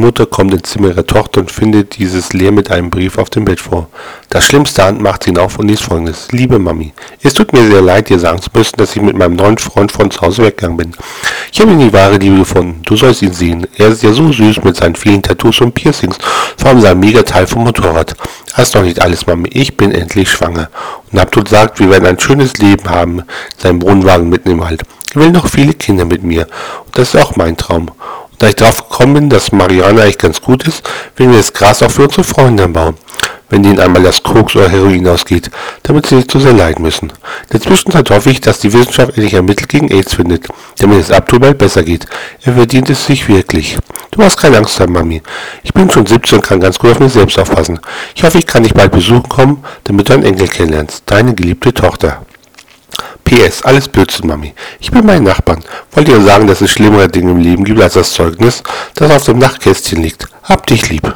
Mutter kommt ins Zimmer ihrer Tochter und findet dieses leer mit einem Brief auf dem Bett vor. Das schlimmste Hand macht sie auf und liest folgendes. Liebe Mami, es tut mir sehr leid, dir sagen zu müssen, dass ich mit meinem neuen Freund von zu Hause weggegangen bin. Ich habe ihn die wahre Liebe gefunden. Du sollst ihn sehen. Er ist ja so süß mit seinen vielen Tattoos und Piercings, vor allem seinem Megateil vom Motorrad. Das ist noch nicht alles, Mami. Ich bin endlich schwanger. Und Abdul sagt, wir werden ein schönes Leben haben, seinem Wohnwagen mitten im Wald. Er will noch viele Kinder mit mir. Und das ist auch mein Traum. Da ich darauf gekommen bin, dass Marihuana eigentlich ganz gut ist, werden wir das Gras auch für unsere Freunde anbauen, wenn denen einmal das Koks oder Heroin ausgeht, damit sie nicht zu sehr leiden müssen. In der Zwischenzeit hoffe ich, dass die Wissenschaft endlich ein Mittel gegen AIDS findet, damit es Abdul bald besser geht. Er verdient es sich wirklich. Du hast keine Angst haben, Mami. Ich bin schon 17 und kann ganz gut auf mich selbst aufpassen. Ich hoffe, ich kann dich bald besuchen kommen, damit du einen Enkel kennenlernst. Deine geliebte Tochter. PS, alles Blödsinn, Mami. Ich bin mein Nachbarn. Wollt ihr sagen, dass es schlimmere Dinge im Leben gibt als das Zeugnis, das auf dem Nachtkästchen liegt? Hab dich lieb.